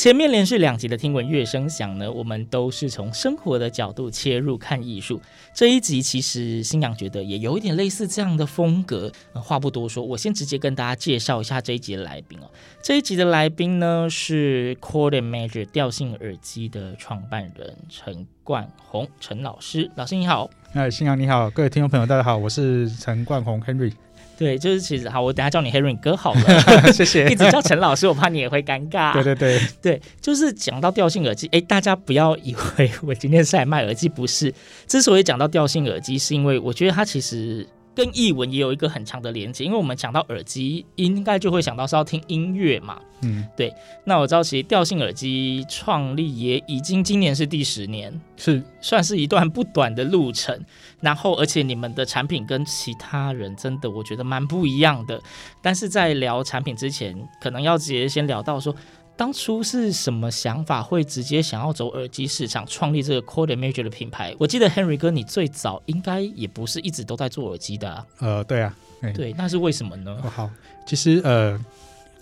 前面连续两集的听闻乐声响呢，我们都是从生活的角度切入看艺术。这一集其实新阳觉得也有一点类似这样的风格。呃，话不多说，我先直接跟大家介绍一下这一集的来宾哦。这一集的来宾呢是 Chord Major 调性耳机的创办人陈冠宏陈老师，老师你好。哎，新阳你好，各位听众朋友大家好，我是陈冠宏 Henry，对，就是其实好，我等下叫你 Henry 哥好了，谢谢。一直叫陈老师，我怕你也会尴尬。对对对，对，就是讲到调性耳机，哎，大家不要以为我今天是来卖耳机，不是。之所以讲到调性耳机，是因为我觉得它其实跟译文也有一个很强的连接，因为我们讲到耳机，应该就会想到是要听音乐嘛。嗯，对。那我知道，其实调性耳机创立也已经今年是第十年，是算是一段不短的路程。然后，而且你们的产品跟其他人真的我觉得蛮不一样的。但是在聊产品之前，可能要直接先聊到说，当初是什么想法会直接想要走耳机市场，创立这个 Chord Major 的品牌？我记得 Henry 哥，你最早应该也不是一直都在做耳机的啊。呃，对啊，哎对，那是为什么呢？哦好，其实呃，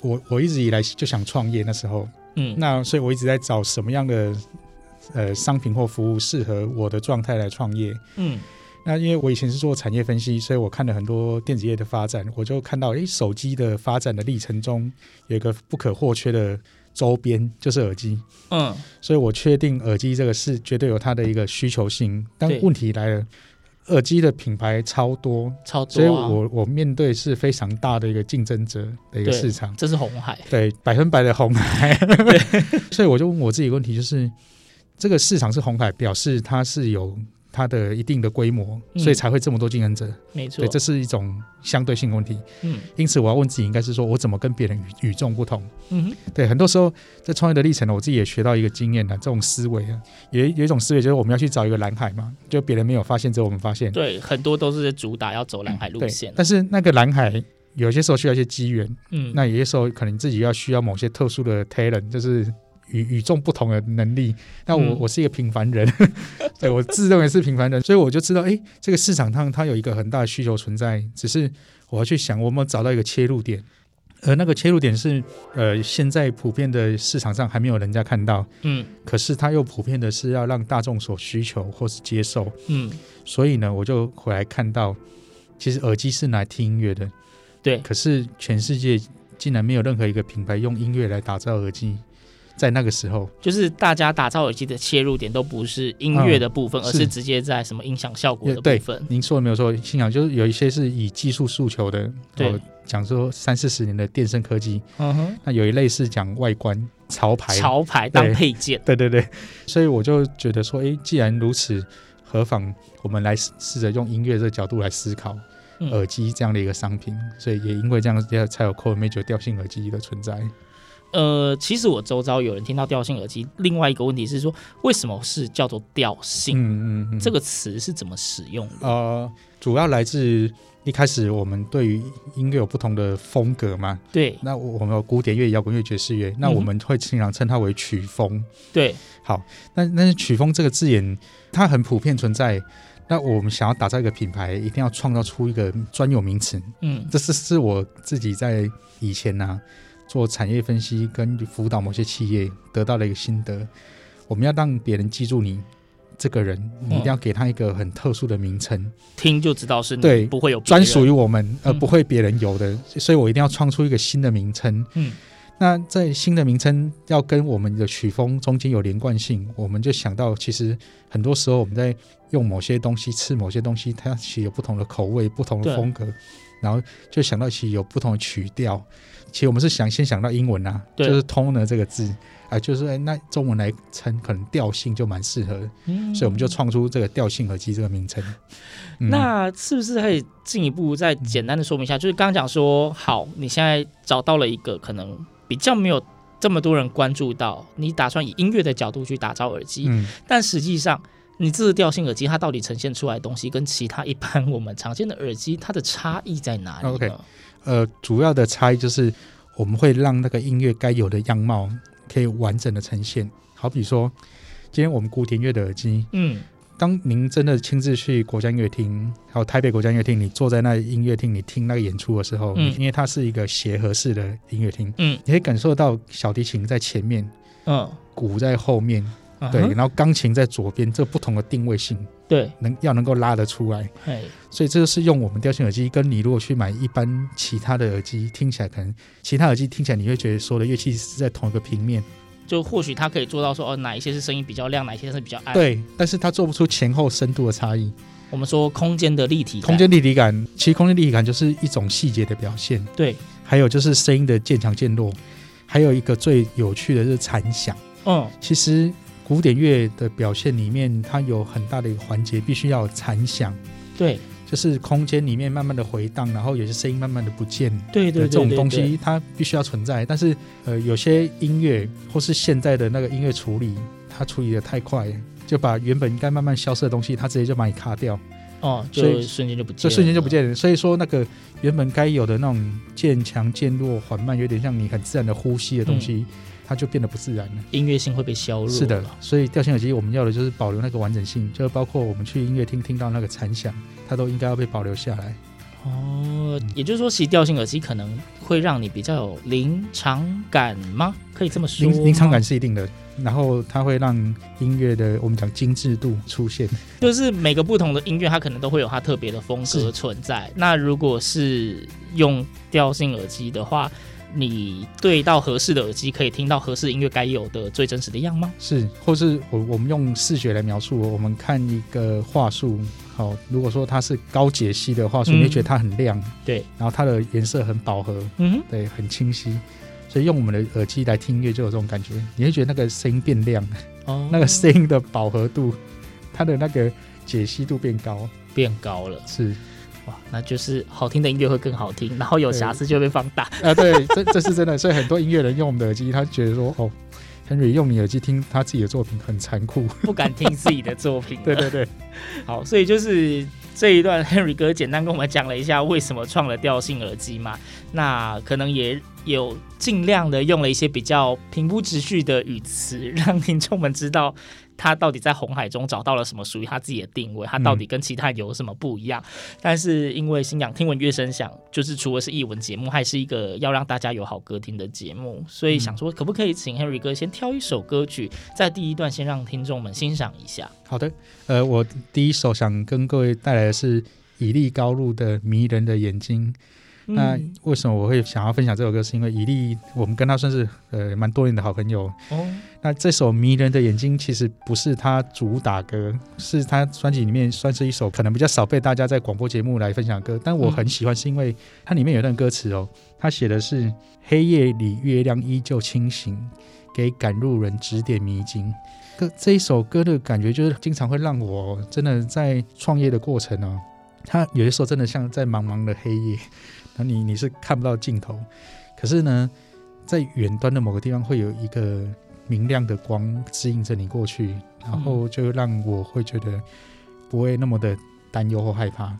我我一直以来就想创业，那时候，嗯，那所以我一直在找什么样的呃商品或服务适合我的状态来创业。嗯那因为我以前是做产业分析，所以我看了很多电子业的发展，我就看到，诶，手机的发展的历程中有一个不可或缺的周边，就是耳机。嗯，所以我确定耳机这个是绝对有它的一个需求性，但对问题来了，耳机的品牌超多，超多、啊，所以我我面对是非常大的一个竞争者的一个市场，这是红海。对，百分百的红海。所以我就问我自己问题，就是这个市场是红海，表示它是有它的一定的规模，嗯所以才会这么多竞争者。没错，对，这是一种相对性问题。嗯因此我要问自己，应该是说我怎么跟别人与与众不同？嗯哼，对，很多时候在创业的历程呢，我自己也学到一个经验呢，这种思维啊，有有一种思维就是我们要去找一个蓝海嘛，就别人没有发现，只有我们发现。对，很多都是主打要走蓝海路对线。但是那个蓝海有些时候需要一些机缘，嗯，那有些时候可能自己要需要某些特殊的 talent，就是与与众不同的能力。那我、嗯。我是一个平凡人，对我自认为是平凡人，所以我就知道，哎，这个市场上它有一个很大的需求存在，只是我要去想，我有没有找到一个切入点。而那个切入点是，呃，现在普遍的市场上还没有人家看到，嗯。可是它又普遍的是要让大众所需求或是接受，嗯，所以呢，我就回来看到，其实耳机是拿来听音乐的，对，可是全世界竟然没有任何一个品牌用音乐来打造耳机，在那个时候，就是大家打造耳机的切入点都不是音乐的部分，嗯而是是。直接在什么音响效果的部分。您说的没有错，信仰就是有一些是以技术诉求的，对。哦讲说三四十年的电声科技，嗯哼，那有一类是讲外观潮牌，潮牌当配件。对对对，所以我就觉得说，哎，既然如此，何妨我们来试试着用音乐这个角度来思考嗯。耳机这样的一个商品，所以也因为这样，才有 Chord Major 调性耳机的存在。呃，其实我周遭有人听到调性耳机，另外一个问题是说，为什么是叫做调性？嗯嗯嗯，这个词是怎么使用的？呃，主要来自一开始我们对于音乐有不同的风格嘛。对那我我们有古典乐、摇滚乐、爵士乐，那我们会经常称它为曲风。对，好，那那是曲风这个字眼，它很普遍存在。那我们想要打造一个品牌，一定要创造出一个专有名词。嗯这是是我自己在以前呢、啊、做产业分析跟辅导某些企业得到了一个心得。我们要让别人记住你这个人，你一定要给他一个很特殊的名称，听就知道是你，对不会有专属于我们，而嗯不会别人有的。所以我一定要创出一个新的名称。嗯那在新的名称要跟我们的曲风中间有连贯性，我们就想到，其实很多时候我们在用某些东西吃某些东西，它其实有不同的口味、不同的风格，然后就想到其实有不同的曲调。其实我们是想先想到英文啊，就是 tone 这个字。啊，就是哎，那中文来称，可能调性就蛮适合，嗯，所以我们就创出这个调性耳机这个名称。嗯。那是不是可以进一步再简单的说明一下？就是刚刚讲说，好，你现在找到了一个可能比较没有这么多人关注到，你打算以音乐的角度去打造耳机，嗯，但实际上你自调性耳机它到底呈现出来的东西，跟其他一般我们常见的耳机它的差异在哪里？OK，呃，主要的差异就是我们会让那个音乐该有的样貌。可以完整的呈现，好比说，今天我们古典乐的耳机，嗯，当您真的亲自去国家音乐厅，还有台北国家音乐厅，你坐在那音乐厅，你听那个演出的时候，嗯，因为它是一个协和式的音乐厅，嗯，你可以感受到小提琴在前面，嗯，鼓在后面，对，然后钢琴在左边，这不同的定位性。对，能要能够拉得出来，所以这个是用我们调性耳机，跟你如果去买一般其他的耳机，听起来可能其他耳机听起来你会觉得所有的乐器是在同一个平面，就或许它可以做到说哦，哪一些是声音比较亮，哪一些是比较暗，对，但是它做不出前后深度的差异。我们说空间的立体，空间立体感，其实空间立体感就是一种细节的表现，对，还有就是声音的渐强渐弱，还有一个最有趣的是残响，嗯，其实。古典乐的表现里面，它有很大的一个环节，必须要有残响。对，就是空间里面慢慢的回荡，然后有些声音慢慢的不见。对对，对，对，对，这种东西它必须要存在。但是，呃，有些音乐或是现在的那个音乐处理，它处理的太快，就把原本应该慢慢消失的东西，它直接就把你卡掉。哦，就瞬间就不见，就瞬间就不见了。所以说，那个原本该有的那种渐强渐弱、缓慢，有点像你很自然的呼吸的东西。嗯它就变得不自然了，音乐性会被削弱。是的，所以调性耳机我们要的就是保留那个完整性，就包括我们去音乐厅听到那个残响，它都应该要被保留下来。哦，也就是说，其实调性耳机可能会让你比较有临场感吗？可以这么说？临临场感是一定的，然后它会让音乐的我们讲精致度出现。就是每个不同的音乐，它可能都会有它特别的风格存在。那如果是用调性耳机的话，你对到合适的耳机，可以听到合适音乐该有的最真实的样貌。是，或是我我们用视觉来描述，我们看一个画术，好，如果说它是高解析的画素，你会觉得它很亮，对，然后它的颜色很饱和，嗯，对，很清晰，所以用我们的耳机来听音乐就有这种感觉，你会觉得那个声音变亮，哦，那个声音的饱和度，它的那个解析度变高，变高了，是。哇，那就是好听的音乐会更好听，然后有瑕疵就会被放大。啊，对，这这是真的。所以很多音乐人用我们的耳机，他觉得说，哦，Henry 用你耳机听他自己的作品很残酷，不敢听自己的作品。对对对，好，所以就是这一段 Henry 哥简单跟我们讲了一下为什么创了调性耳机嘛，那可能也有尽量的用了一些比较平铺直叙的语词，让听众们知道。他到底在红海中找到了什么属于他自己的定位？他到底跟其他有什么不一样？嗯、但是因为星洋听闻乐声响，就是除了是译文节目，还是一个要让大家有好歌听的节目，所以想说可不可以请 Henry 哥先挑一首歌曲，在第一段先让听众们欣赏一下？好的，呃，我第一首想跟各位带来的是以利高露的《迷人的眼睛》。那为什么我会想要分享这首歌？是因为以利，我们跟他算是呃蛮多年的好朋友。哦。那这首《迷人的眼睛》其实不是他主打歌，是他专辑里面算是一首可能比较少被大家在广播节目来分享的歌。但我很喜欢，是因为它里面有段歌词哦，他写的是“黑夜里月亮依旧清醒，给赶路人指点迷津”。歌这一首歌的感觉就是经常会让我真的在创业的过程哦，他有些时候真的像在茫茫的黑夜。那你你是看不到尽头，可是呢，在远端的某个地方会有一个明亮的光指引着你过去，然后就让我会觉得不会那么的担忧或害怕。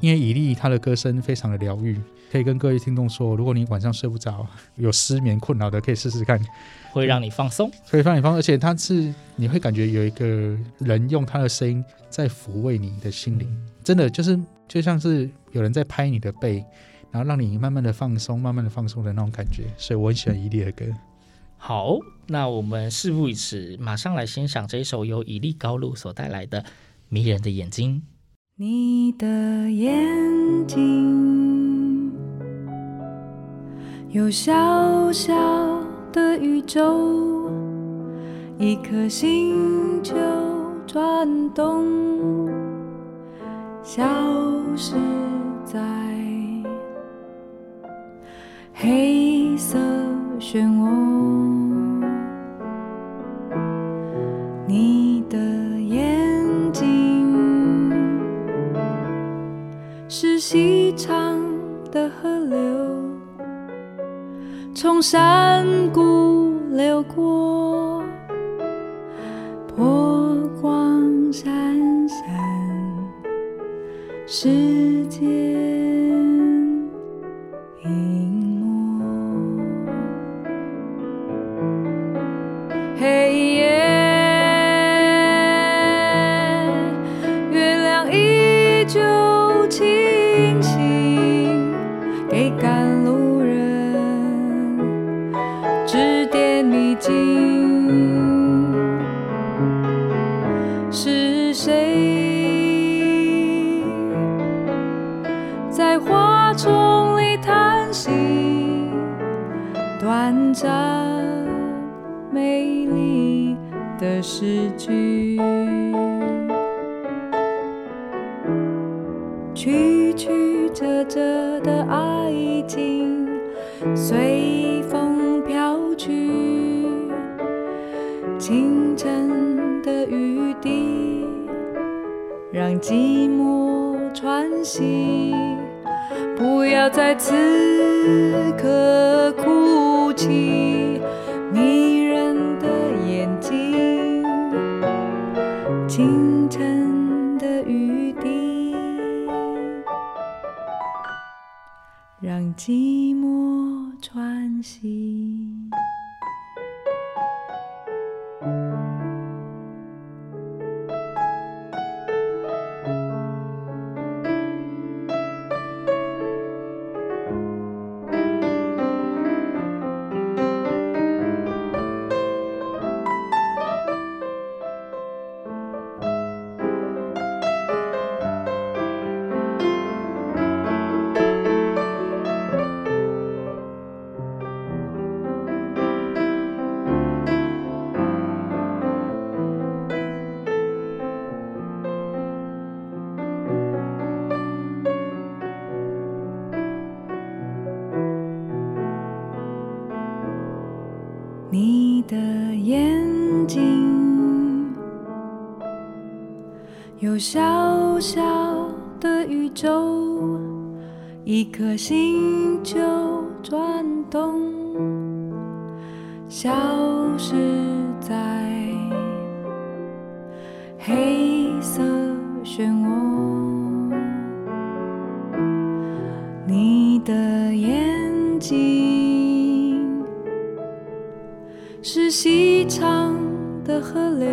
因为以利他的歌声非常的疗愈，可以跟各位听众说，如果你晚上睡不着，有失眠困扰的，可以试试看，会让你放松，会让你放松，而且他是你会感觉有一个人用他的声音在抚慰你的心灵，真的就是就像是有人在拍你的背。然后让你慢慢的放松，慢慢的放松的那种感觉。所以我很喜欢伊利的歌。好，那我们事不宜迟，马上来欣赏这一首由伊利高露所带来的《迷人的眼睛》。你的眼睛有小小的宇宙，一颗星球转动，消失在。黑色漩涡，你的眼睛是细长的河流。从山谷流过，波光闪闪。是。让寂寞喘息。的眼睛是细长的河流，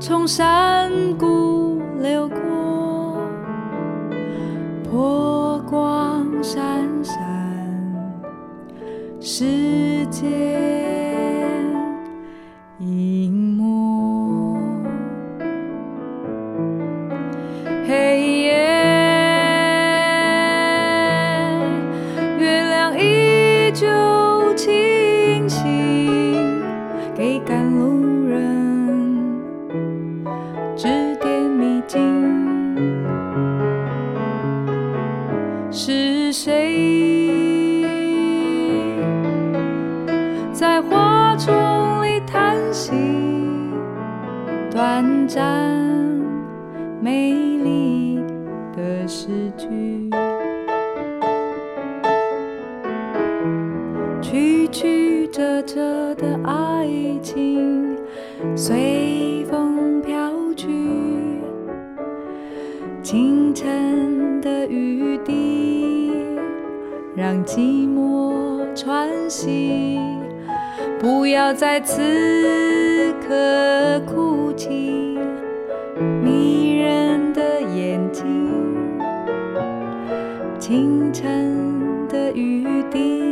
从山谷流过。波光闪闪。世界。不要在此刻哭泣迷人的眼睛清晨的雨滴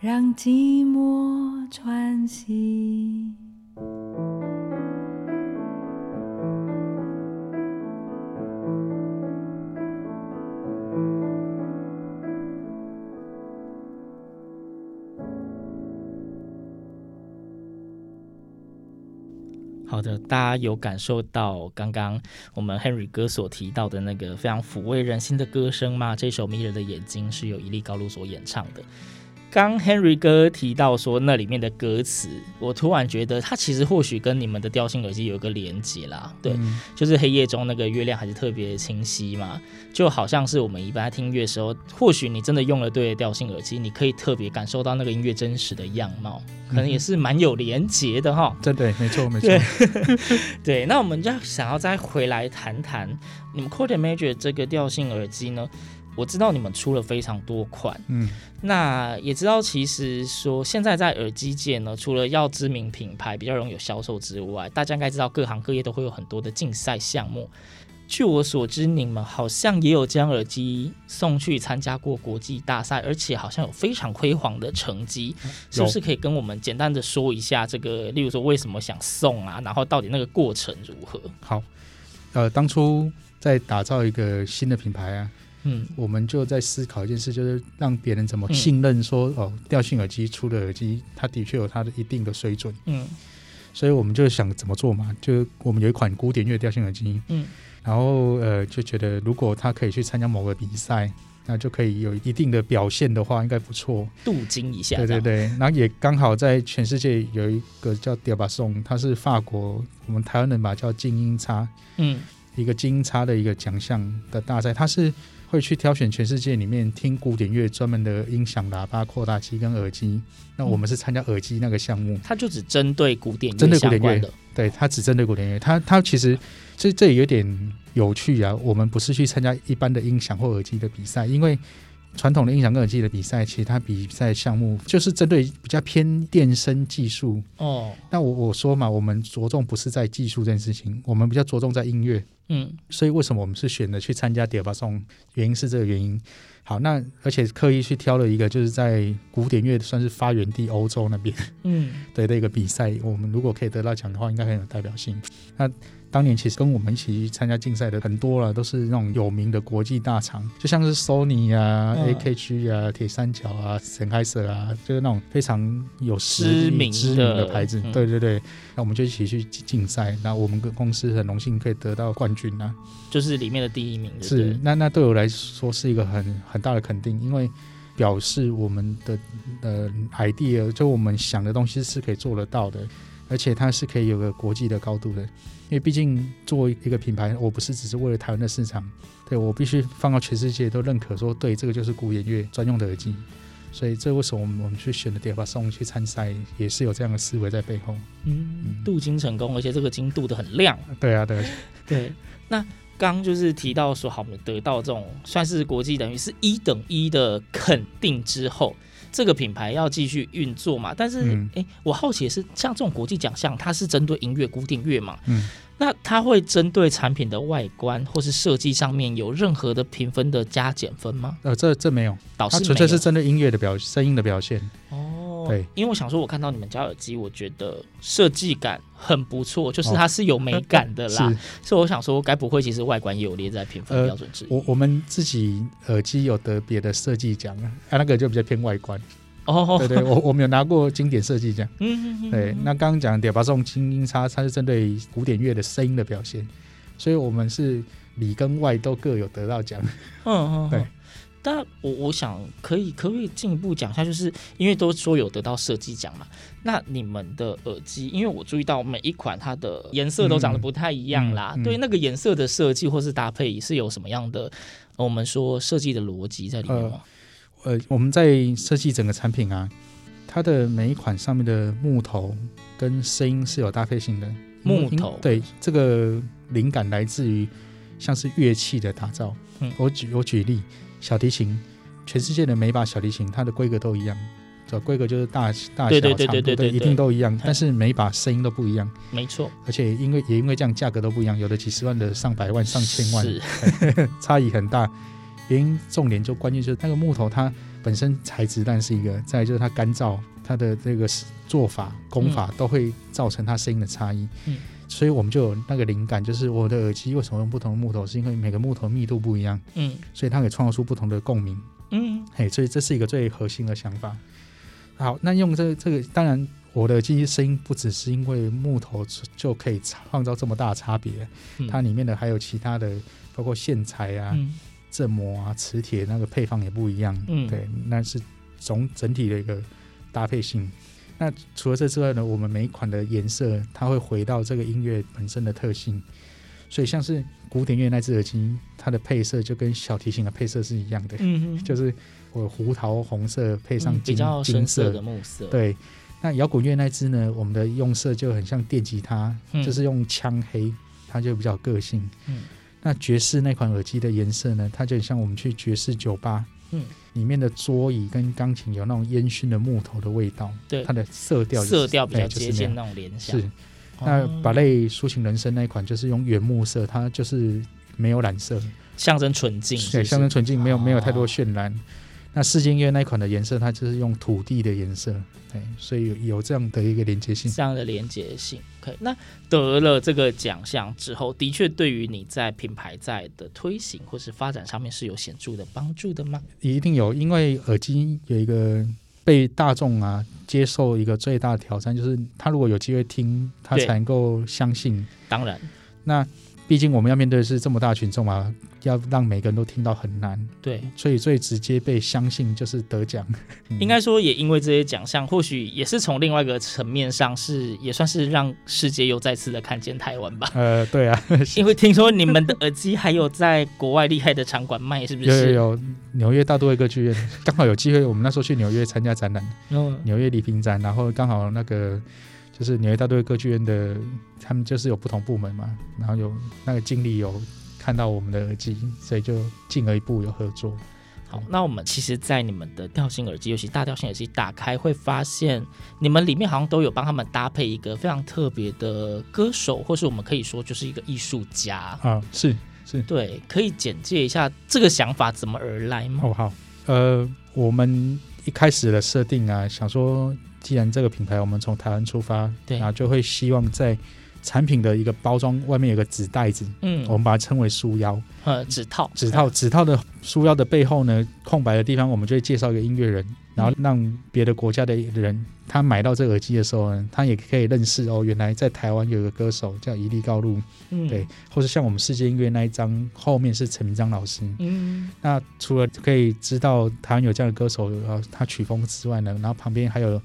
让寂寞喘息。大家有感受到刚刚我们 Henry 哥所提到的那个非常抚慰人心的歌声吗？这首《迷人的眼睛》是由伊利高露所演唱的。刚 Henry 哥提到说那里面的歌词，我突然觉得它其实或许跟你们的调性耳机有一个连接啦。对，嗯、就是黑夜中那个月亮还是特别清晰嘛，就好像是我们一般在听音乐的时候，或许你真的用了对的调性耳机，你可以特别感受到那个音乐真实的样貌，可能也是蛮有连接的哈。真的，没错没错。对，那我们就想要再回来谈谈你们 Cord Major 这个调性耳机呢？我知道你们出了非常多款，嗯，那也知道其实说现在在耳机界呢，除了要知名品牌比较容易有销售之外，大家应该知道各行各业都会有很多的竞赛项目。据我所知，你们好像也有将耳机送去参加过国际大赛，而且好像有非常辉煌的成绩，是不是可以跟我们简单的说一下这个？例如说为什么想送啊？然后到底那个过程如何？好，呃，当初在打造一个新的品牌啊。嗯，我们就在思考一件事，就是让别人怎么信任说，嗯、哦，调性耳机出的耳机，它的确有它的一定的水准。嗯，所以我们就想怎么做嘛？就我们有一款古典乐调性耳机，嗯，然后呃，就觉得如果他可以去参加某个比赛，那就可以有一定的表现的话，应该不错，镀金一下。对对对，然后也刚好在全世界有一个叫 d i a b a s o n 它是法国，我们台湾人把它叫精英差，嗯，一个精英差的一个奖项的大赛，它是。会去挑选全世界里面听古典乐专门的音响喇叭、扩大器跟耳机。那我们是参加耳机那个项目，它就只针对古典乐针对古典乐，对，它只针对古典乐。它它其实这这也有点有趣啊。我们不是去参加一般的音响或耳机的比赛，因为传统的音响跟耳机的比赛，其实它比赛项目就是针对比较偏电声技术哦。那我我说嘛，我们着重不是在技术这件事情，我们比较着重在音乐。嗯，所以为什么我们是选择去参加 Diapason？原因是这个原因。好，那而且刻意去挑了一个，就是在古典乐算是发源地欧洲那边，嗯，对的一个比赛。我们如果可以得到奖的话，应该很有代表性。那当年其实跟我们一起参加竞赛的很多了，都是那种有名的国际大厂，就像是 Sony 啊、嗯、AKG 啊、铁三角啊、Sennheiser 啊，就是那种非常有知名知名的牌子。对对对，那我们就一起去竞赛。那我们跟公司很荣幸可以得到冠军啊，就是里面的第一名。是，那那对我来说是一个很很大的肯定，因为表示我们的呃 idea，就我们想的东西是可以做得到的。而且它是可以有个国际的高度的，因为毕竟作为一个品牌，我不是只是为了台湾的市场，对，我必须放到全世界都认可说，对，这个就是古典乐专用的耳机。所以这为什么我们我们去选的 Diapason 去参赛，也是有这样的思维在背后。嗯，镀金成功，而且这个金镀的很亮。对啊，对对。那刚就是提到说，好，我们得到这种算是国际等于是一等一的肯定之后。这个品牌要继续运作嘛？但是，哎、嗯欸，我好奇的是，像这种国际奖项，它是针对音乐、古典乐嘛？嗯，那它会针对产品的外观或是设计上面有任何的评分的加减分吗？呃，这这没有，导师纯粹是针对音乐的表声音的表现。哦。对，因为我想说，我看到你们家耳机，我觉得设计感很不错，就是它是有美感的啦。哦、所以我想说，该不会其实外观也有列在评分标准之一？呃、我我们自己耳机有得别的设计奖啊，那个就比较偏外观。哦，对对，我我们有拿过经典设计奖。嗯嗯对，那刚刚讲的 Diapason 精英叉，它是针对古典乐的声音的表现，所以我们是里跟外都各有得到奖。嗯嗯，对。但我我想可以可不可以进一步讲一下，就是因为都说有得到设计奖嘛，那你们的耳机，因为我注意到每一款它的颜色都长得不太一样啦，嗯嗯嗯、对那个颜色的设计或是搭配是有什么样的，我们说设计的逻辑在里面吗？呃，呃，我们在设计整个产品啊，它的每一款上面的木头跟声音是有搭配性的。木头对这个灵感来自于像是乐器的打造。嗯，我举我举例。小提琴，全世界的每把小提琴，它的规格都一样，这规格就是大大小长度的一定都一样，但是每把声音都不一样。没错，而且因为也因为这样价格都不一样，有的几十万的，上百万、上千万，是 差异很大。原因重点就关键就是那个木头它本身材质，但是一个，再来就是它干燥，它的这个做法工法都会造成它声音的差异。嗯。所以我们就有那个灵感，就是我的耳机为什么用不同的木头，是因为每个木头密度不一样，嗯，所以它可以创造出不同的共鸣，嗯，嘿，所以这是一个最核心的想法。好，那用这、这个，当然我的耳机声音不只是因为木头就可以创造这么大的差别，嗯它里面的还有其他的，包括线材啊、嗯振膜啊、磁铁那个配方也不一样。嗯对，那是总整体的一个搭配性。那除了这之外呢，我们每一款的颜色，它会回到这个音乐本身的特性。所以像是古典乐那只耳机，它的配色就跟小提琴的配色是一样的，嗯哼，就是我胡桃红色配上金、嗯比较金深色。的木色，，对，那摇滚乐那支呢，我们的用色就很像电吉他，嗯。就是用枪黑，它就比较有个性。嗯。那爵士那款耳机的颜色呢，它就很像我们去爵士酒吧，嗯，里面的桌椅跟钢琴有那种烟熏的木头的味道，对。它的色调、就是、色调比较接近那种联想。是。那哦芭蕾抒情人生那一款就是用原木色，它就是没有染色，象征纯净，对，象征纯净，没有没有太哦。多渲染。那世界音乐那一款的颜色，它就是用土地的颜色，对，所以有有这样的一个连接性。这样的连接性。可以，那得了这个奖项之后，的确对于你在品牌在的推行或是发展上面是有显著的帮助的吗？一定有，因为耳机有一个被大众啊接受一个最大的挑战，就是他如果有机会听，他才能够相信。当然，那毕竟我们要面对的是这么大的群众嘛，要让每个人都听到很难，对，所以最直接被相信就是得奖。嗯应该说也因为这些奖项，或许也是从另外一个层面上是也算是让世界又再次的看见台湾吧。呃，对啊，因为听说你们的耳机还有在国外厉害的场馆卖，是不是？有有有，纽约大都会歌剧院刚好有机会，我们那时候去纽约参加展览，嗯纽约礼品展，然后刚好那个就是纽约大都会歌剧院的，他们就是有不同部门嘛，然后有那个经理有看到我们的耳机，所以就进了一步有合作。好，那我们其实，在你们的调性耳机，尤其大调性耳机打开，会发现你们里面好像都有帮他们搭配一个非常特别的歌手，或是我们可以说就是一个艺术家。啊，是是对，可以简介一下这个想法怎么而来吗？哦好，呃，我们一开始的设定啊，想说既然这个品牌我们从台湾出发，对。然后就会希望在产品的一个包装外面有个纸袋子，嗯，我们把它称为书腰。呃，纸套，纸套纸套的书腰的背后呢，空白的地方，我们就会介绍一个音乐人，然后让别的国家的人他买到这个耳机的时候呢，他也可以认识哦，原来在台湾有一个歌手叫伊利高路，嗯，对，，或者像我们世界音乐那一张后面是陈明章老师。嗯，那除了可以知道台湾有这样的歌手，然后他曲风之外呢，然后旁边还有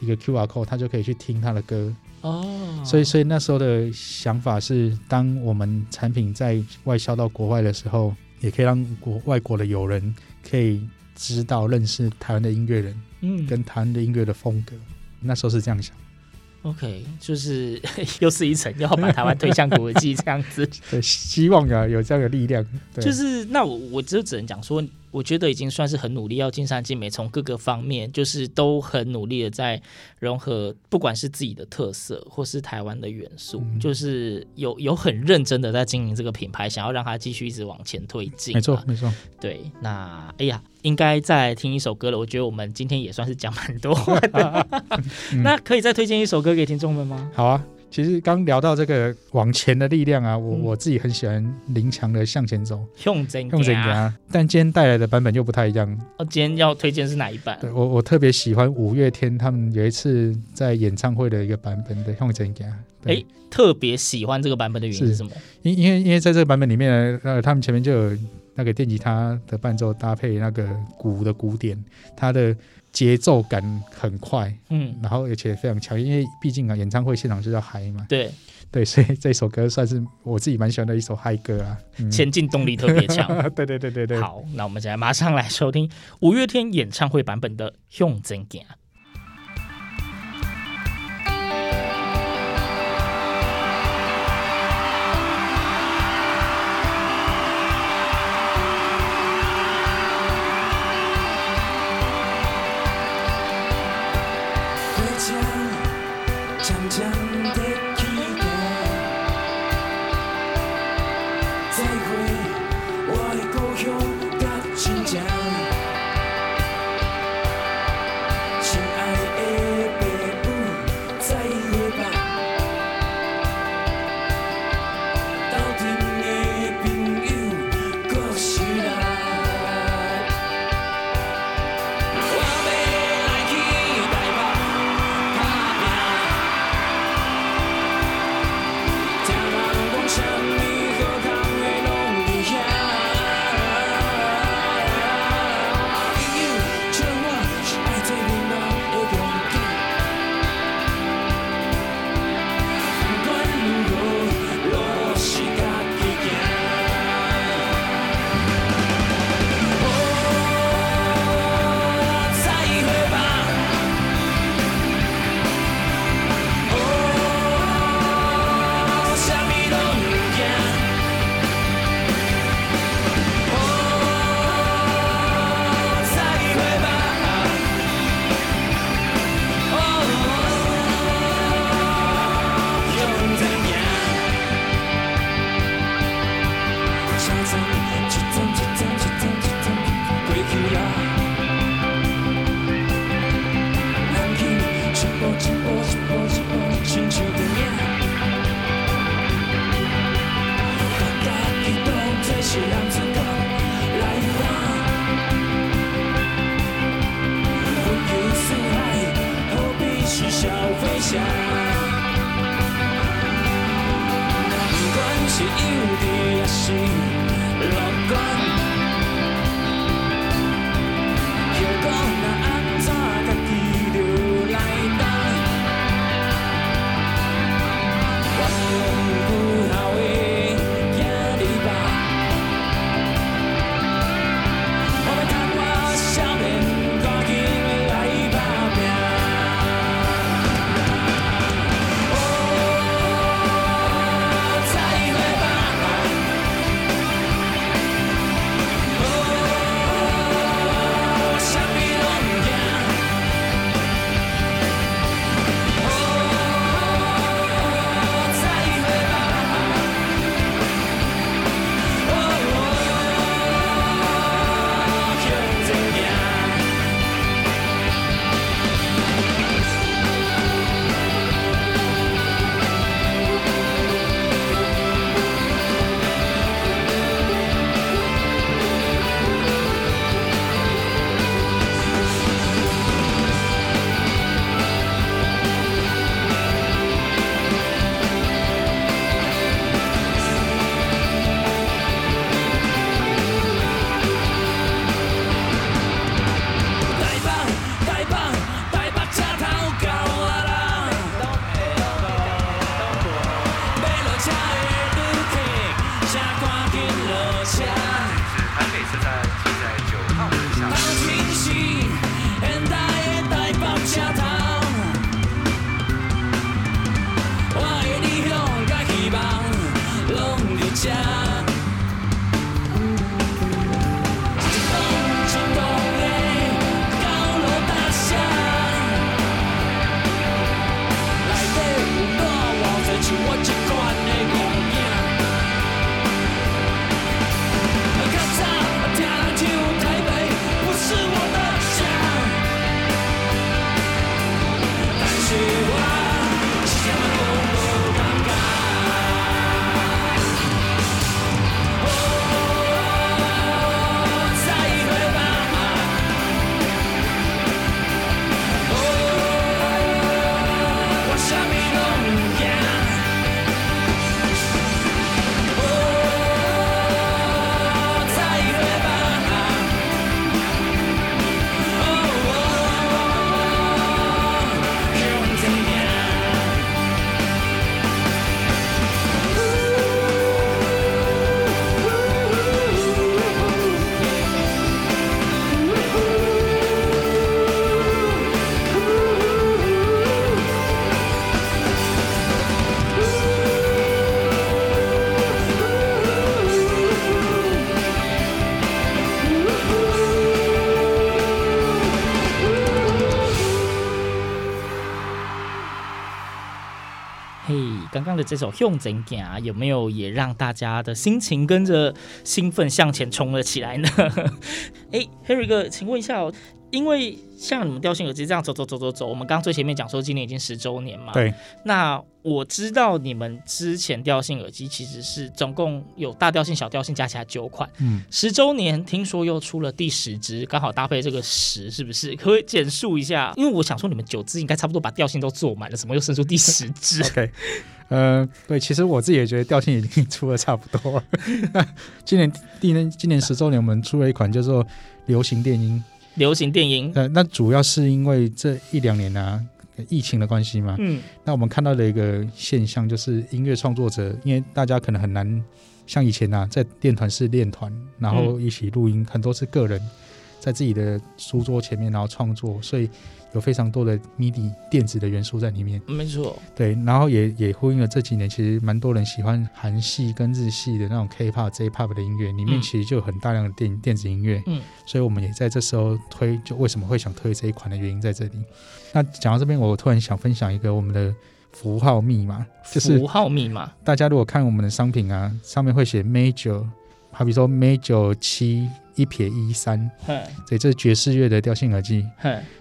一个 QR code，他就可以去听他的歌。哦，所以，所以那时候的想法是，当我们产品在外销到国外的时候，也可以让国外国的友人可以知道、认识台湾的音乐人嗯，跟台湾的音乐的风格。那时候是这样想，OK，就是 又是一层要把台湾推向国际这样子。对，希望啊有这样的力量。对就是那我我就只能讲说，我觉得已经算是很努力，要尽善尽美，从各个方面就是都很努力的在融合，不管是自己的特色或是台湾的元素，嗯就是有有很认真的在经营这个品牌，想要让它继续一直往前推进、没错，。没错。对，那哎呀，应该再来听一首歌了。我觉得我们今天也算是讲蛮多话的。嗯 那可以再推荐一首歌给听众们吗？好啊，其实刚聊到这个往前的力量啊，我、嗯我自己很喜欢林强的《向前走》，用真用这个啊，但今天带来的版本又不太一样。哦，今天要推荐是哪一版？对我我特别喜欢五月天他们有一次在演唱会的一个版本的《用真假》。对哎，特别喜欢这个版本的原因是是什么？因因为因为在这个版本里面呢，呃，他们前面就有那个电吉他的伴奏搭配那个鼓的鼓点，它的节奏感很快，嗯，然后而且非常强，因为毕竟啊演唱会现场就要嗨嘛，对，对，所以这首歌算是我自己蛮喜欢的一首嗨歌啊。嗯、前进动力特别强。对对对对对。好，那我们现在马上来收听五月天演唱会版本的《用真行》。是幼稚还是乐观，这首《用整点》啊，有没有也让大家的心情跟着兴奋向前冲了起来呢？哎，Harry 哥，请问一下哦，因为像你们调性耳机这样走走走走走，我们刚刚最前面讲说今年已经十周年嘛，对，那我知道你们之前调性耳机其实是总共有大调性、小调性加起来九款，嗯，十周年听说又出了第十支，刚好搭配这个十，是不是？可不可以简述一下？因为我想说你们九支应该差不多把调性都做满了，怎么又生出第十支？OK，呃，对，其实我自己也觉得调性已经出的差不多了。那 今年第年今年十周年，我们出了一款叫做流行电音。流行电影，呃，那主要是因为这一两年啊，疫情的关系嘛。嗯，那我们看到的一个现象就是，音乐创作者，因为大家可能很难像以前啊，在练团是练团，然后一起录音，很多是个人在自己的书桌前面，然后创作，所以有非常多的 MIDI 电子的元素在里面。没错，对，然后也也呼应了这几年，其实蛮多人喜欢韩系跟日系的那种 K-pop、J-pop 的音乐，里面其实就有很大量的电电子音乐。嗯，所以我们也在这时候推，就为什么会想推这一款的原因在这里。那讲到这边，我突然想分享一个我们的符号密码，就是符号密码。大家如果看我们的商品啊，上面会写 Major，好比说 Major 七一撇一三，哼对，这是爵士乐的调性耳机。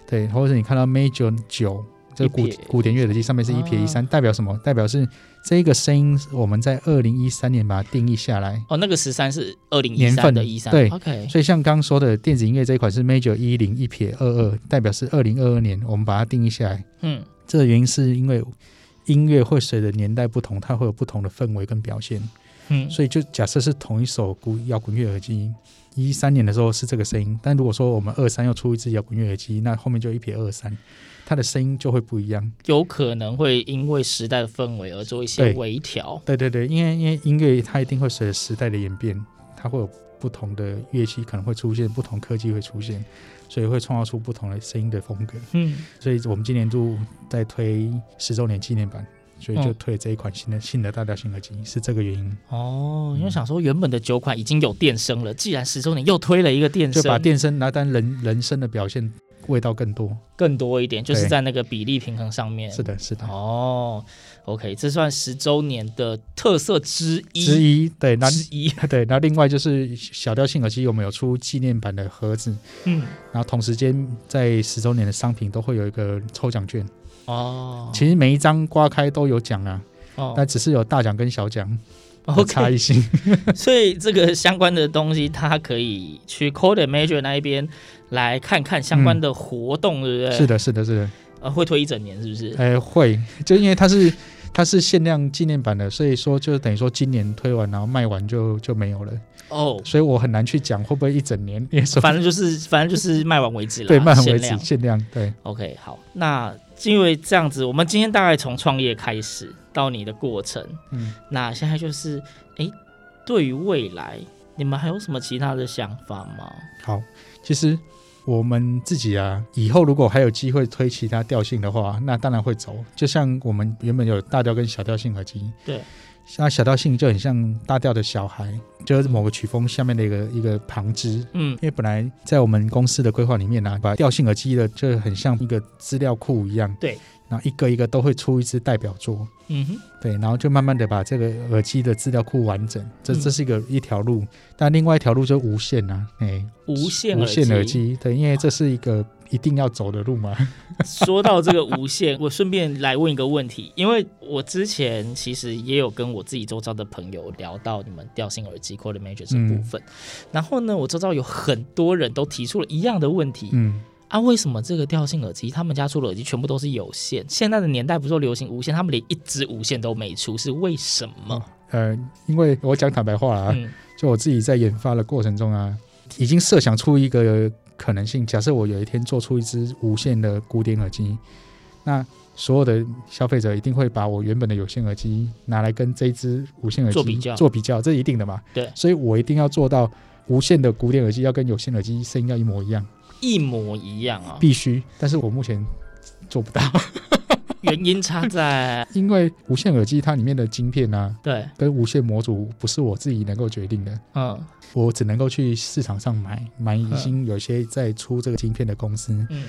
对，或者是你看到 Major 九这个古古典乐耳机上面是一撇一三，啊代表什么？代表是这个声音我们在二零一三年把它定义下来。哦，那个十三是二零一年份三的一三，对，OK，所以像刚刚说的电子音乐这一款是 Major 一零一撇二二，代表是二零二二年，我们把它定义下来。嗯这个原因是因为音乐会随着年代不同，它会有不同的氛围跟表现。嗯，所以就假设是同一首古摇滚乐耳机，一三年的时候是这个声音，但如果说我们二三又出一支摇滚乐耳机，那后面就一撇二三，它的声音就会不一样。有可能会因为时代的氛围而做一些微调。对对对，因为因为音乐它一定会随着时代的演变，它会有不同的乐器可能会出现，不同科技会出现，所以会创造出不同的声音的风格。嗯，所以我们今年度在推十周年纪念版，所以就嗯推这一款新的新的大调性耳机，是这个原因。哦，因为想说原本的九款已经有电声了，既然十周年又推了一个电声，就把电声拿单人人声的表现，味道更多。更多一点，就是在那个比例平衡上面。是的，是的。哦，OK，这算十周年的特色之一。之一对，那之一，对，那另外就是小调性耳机，我们有出纪念版的盒子，嗯，然后同时间在十周年的商品都会有一个抽奖券。哦，其实每一张刮开都有奖啊，哦但只是有大奖跟小奖的，OK，差异性。所以这个相关的东西，它可以去 Code Major 那一边来看看相关的活动，对不对？是，的，是的，是的。呃，会推一整年，是不是？呃，会，就因为它是它是限量纪念版的，所以说就等于说今年推完，然后卖完就就没有了，哦，所以我很难去讲会不会一整年，反正就是反正就是卖完为止了，对卖完为止限量限量，对。OK，好，那因为这样子，我们今天大概从创业开始到你的过程，嗯，那现在就是，哎，对于未来，你们还有什么其他的想法吗？好，其实我们自己啊，以后如果还有机会推其他调性的话，那当然会走。就像我们原本有大调跟小调性合集，对，那小调性就很像大调的小孩，就是某个曲风下面的一个一个旁支。嗯。因为本来在我们公司的规划里面呢、啊，把调性耳机的就很像一个资料库一样，对，然后一个一个都会出一支代表作，嗯哼，对，然后就慢慢的把这个耳机的资料库完整，这嗯。这是一个一条路，但另外一条路就无线啊，哎，无线无线耳耳机，对，因为这是一个一定要走的路吗，说到这个无线，我顺便来问一个问题，因为我之前其实也有跟我自己周遭的朋友聊到你们调性耳机 Core Major 这部分，然后呢，我周遭有很多人都提出了一样的问题，嗯，啊，为什么这个调性耳机他们家出的耳机全部都是有线？现在的年代不是说流行无线，他们连一支无线都没出，是为什么？呃，因为我讲坦白话啊，嗯。就我自己在研发的过程中啊，已经设想出一个可能性，假设我有一天做出一只无线的古典耳机，那所有的消费者一定会把我原本的有线耳机拿来跟这一支无线耳机做比较做比较，这是一定的嘛？对所以我一定要做到无线的古典耳机要跟有线耳机声音要一模一样，一模一样啊，必须。但是我目前做不到，原因差在 因为无线耳机它里面的晶片啊，对，跟无线模组不是我自己能够决定的。嗯。我只能够去市场上买，买已经有些在出这个晶片的公司，嗯。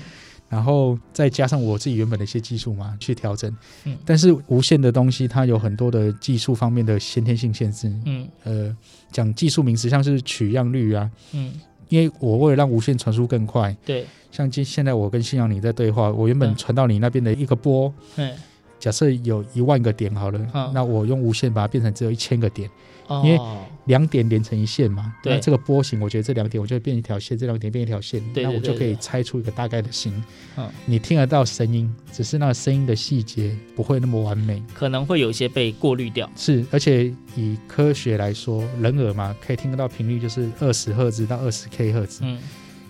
然后再加上我自己原本的一些技术嘛，去调整。嗯。但是无线的东西，它有很多的技术方面的先天性限制。嗯。呃，讲技术名词，像是取样率啊，嗯，因为我为了让无线传输更快，对，像今现在我跟信阳你在对话，我原本嗯。传到你那边的一个波，嗯假设有一万个点好了，嗯。那我用无线把它变成只有一千个点。哦，因为两点连成一线嘛，对那这个波形，我觉得这两点我就会变一条线，这两点变一条线，那我就可以猜出一个大概的形。嗯，你听得到声音，只是那个声音的细节不会那么完美。可能会有一些被过滤掉。是，而且以科学来说，人耳嘛，可以听得到频率就是二十赫兹到二十 K 赫兹。嗯，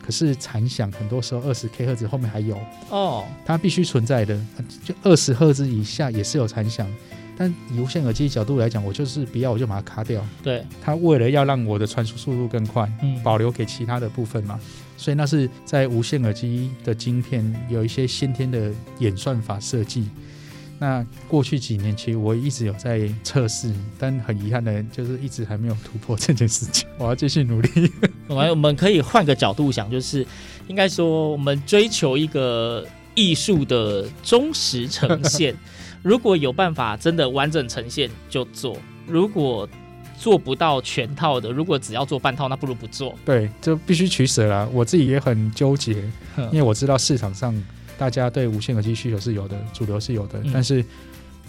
可是残响很多时候二十 K 赫兹后面还有，哦，它必须存在的。就二十赫兹以下也是有残响，但以无线耳机角度来讲，我就是不要我就把它卡掉。对，它为了要让我的传输速度更快，嗯，保留给其他的部分嘛，所以那是在无线耳机的晶片有一些先天的演算法设计。那过去几年其实我一直有在测试，但很遗憾的就是一直还没有突破这件事情。我要继续努力。我们我们可以换个角度想，就是应该说，我们追求一个艺术的忠实呈现。如果有办法真的完整呈现，就做；如果做不到全套的，如果只要做半套，那不如不做。对，就必须取舍啦。我自己也很纠结，因为我知道市场上大家对无线耳机需求是有的，主流是有的，嗯但是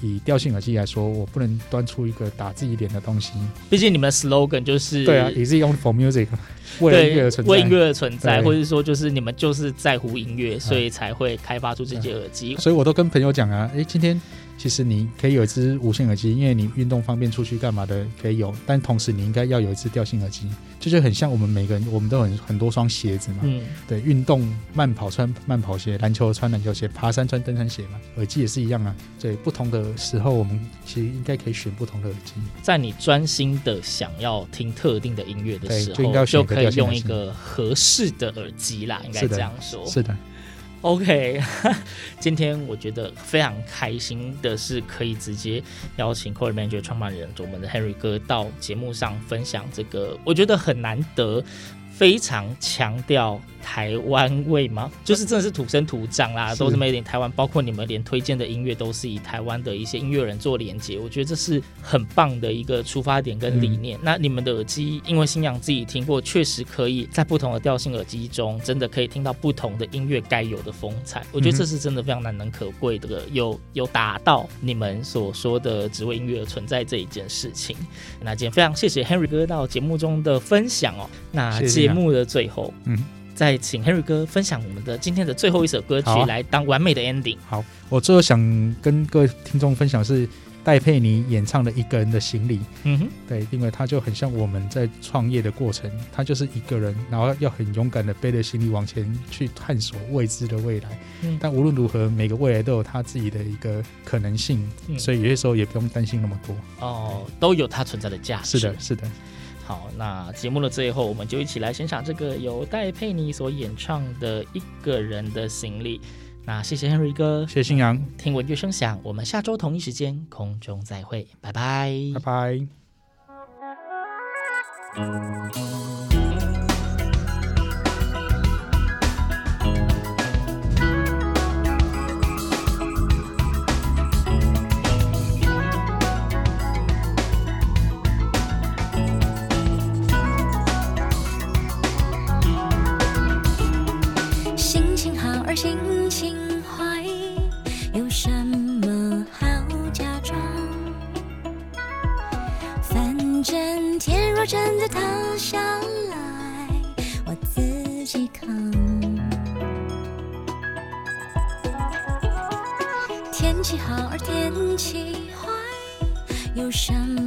以调性耳机来说，我不能端出一个打自己脸的东西。毕竟你们的 slogan 就是对啊，Is it only for music？为了音乐而存在，为音乐而存在，或者说就是你们就是在乎音乐，所以才会开发出这些耳机。所以我都跟朋友讲啊，哎，今天其实你可以有一只无线耳机，因为你运动方便出去干嘛的可以有，但同时你应该要有一只调性耳机，这就很像我们每个人，我们都很很多双鞋子嘛。嗯，对，运动慢跑穿慢跑鞋，篮球穿篮球鞋，爬山穿登山鞋嘛。耳机也是一样啊。对，不同的时候，我们其实应该可以选不同的耳机。在你专心的想要听特定的音乐的时候，就可以用一个合适的耳机啦，应该这样说。是的，OK，今天我觉得非常开心的是，可以直接邀请 Core Manager 创办人我们的 Henry 哥到节目上分享这个，我觉得很难得。非常强调台湾味吗？就是真的是土生土长啦，是都是 made in 台湾，包括你们连推荐的音乐都是以台湾的一些音乐人做连接，我觉得这是很棒的一个出发点跟理念。嗯、那你们的耳机，因为新阳自己听过，确实可以在不同的调性耳机中，真的可以听到不同的音乐该有的风采。我觉得这是真的非常难能可贵的，有有达到你们所说的只为音乐而存在这一件事情。那今天非常谢谢 Henry 哥到节目中的分享哦。那节目的最后，嗯，再请 Henry 哥分享我们的今天的最后一首歌曲，来当完美的 ending。好，我最后想跟各位听众分享是戴佩妮演唱的《一个人的行李》。嗯哼，对，因为他就很像我们在创业的过程，他就是一个人，然后要很勇敢的背着行李往前去探索未知的未来。嗯，但无论如何，每个未来都有他自己的一个可能性，嗯，所以有些时候也不用担心那么多。哦，都有它存在的价值。是的，是的。好，那节目的最后，我们就一起来欣赏这个由戴佩妮所演唱的《一个人的行李》。那谢谢 Henry 哥，谢谢新阳。听闻乐声响，我们下周同一时间空中再会，拜拜，拜拜。emotions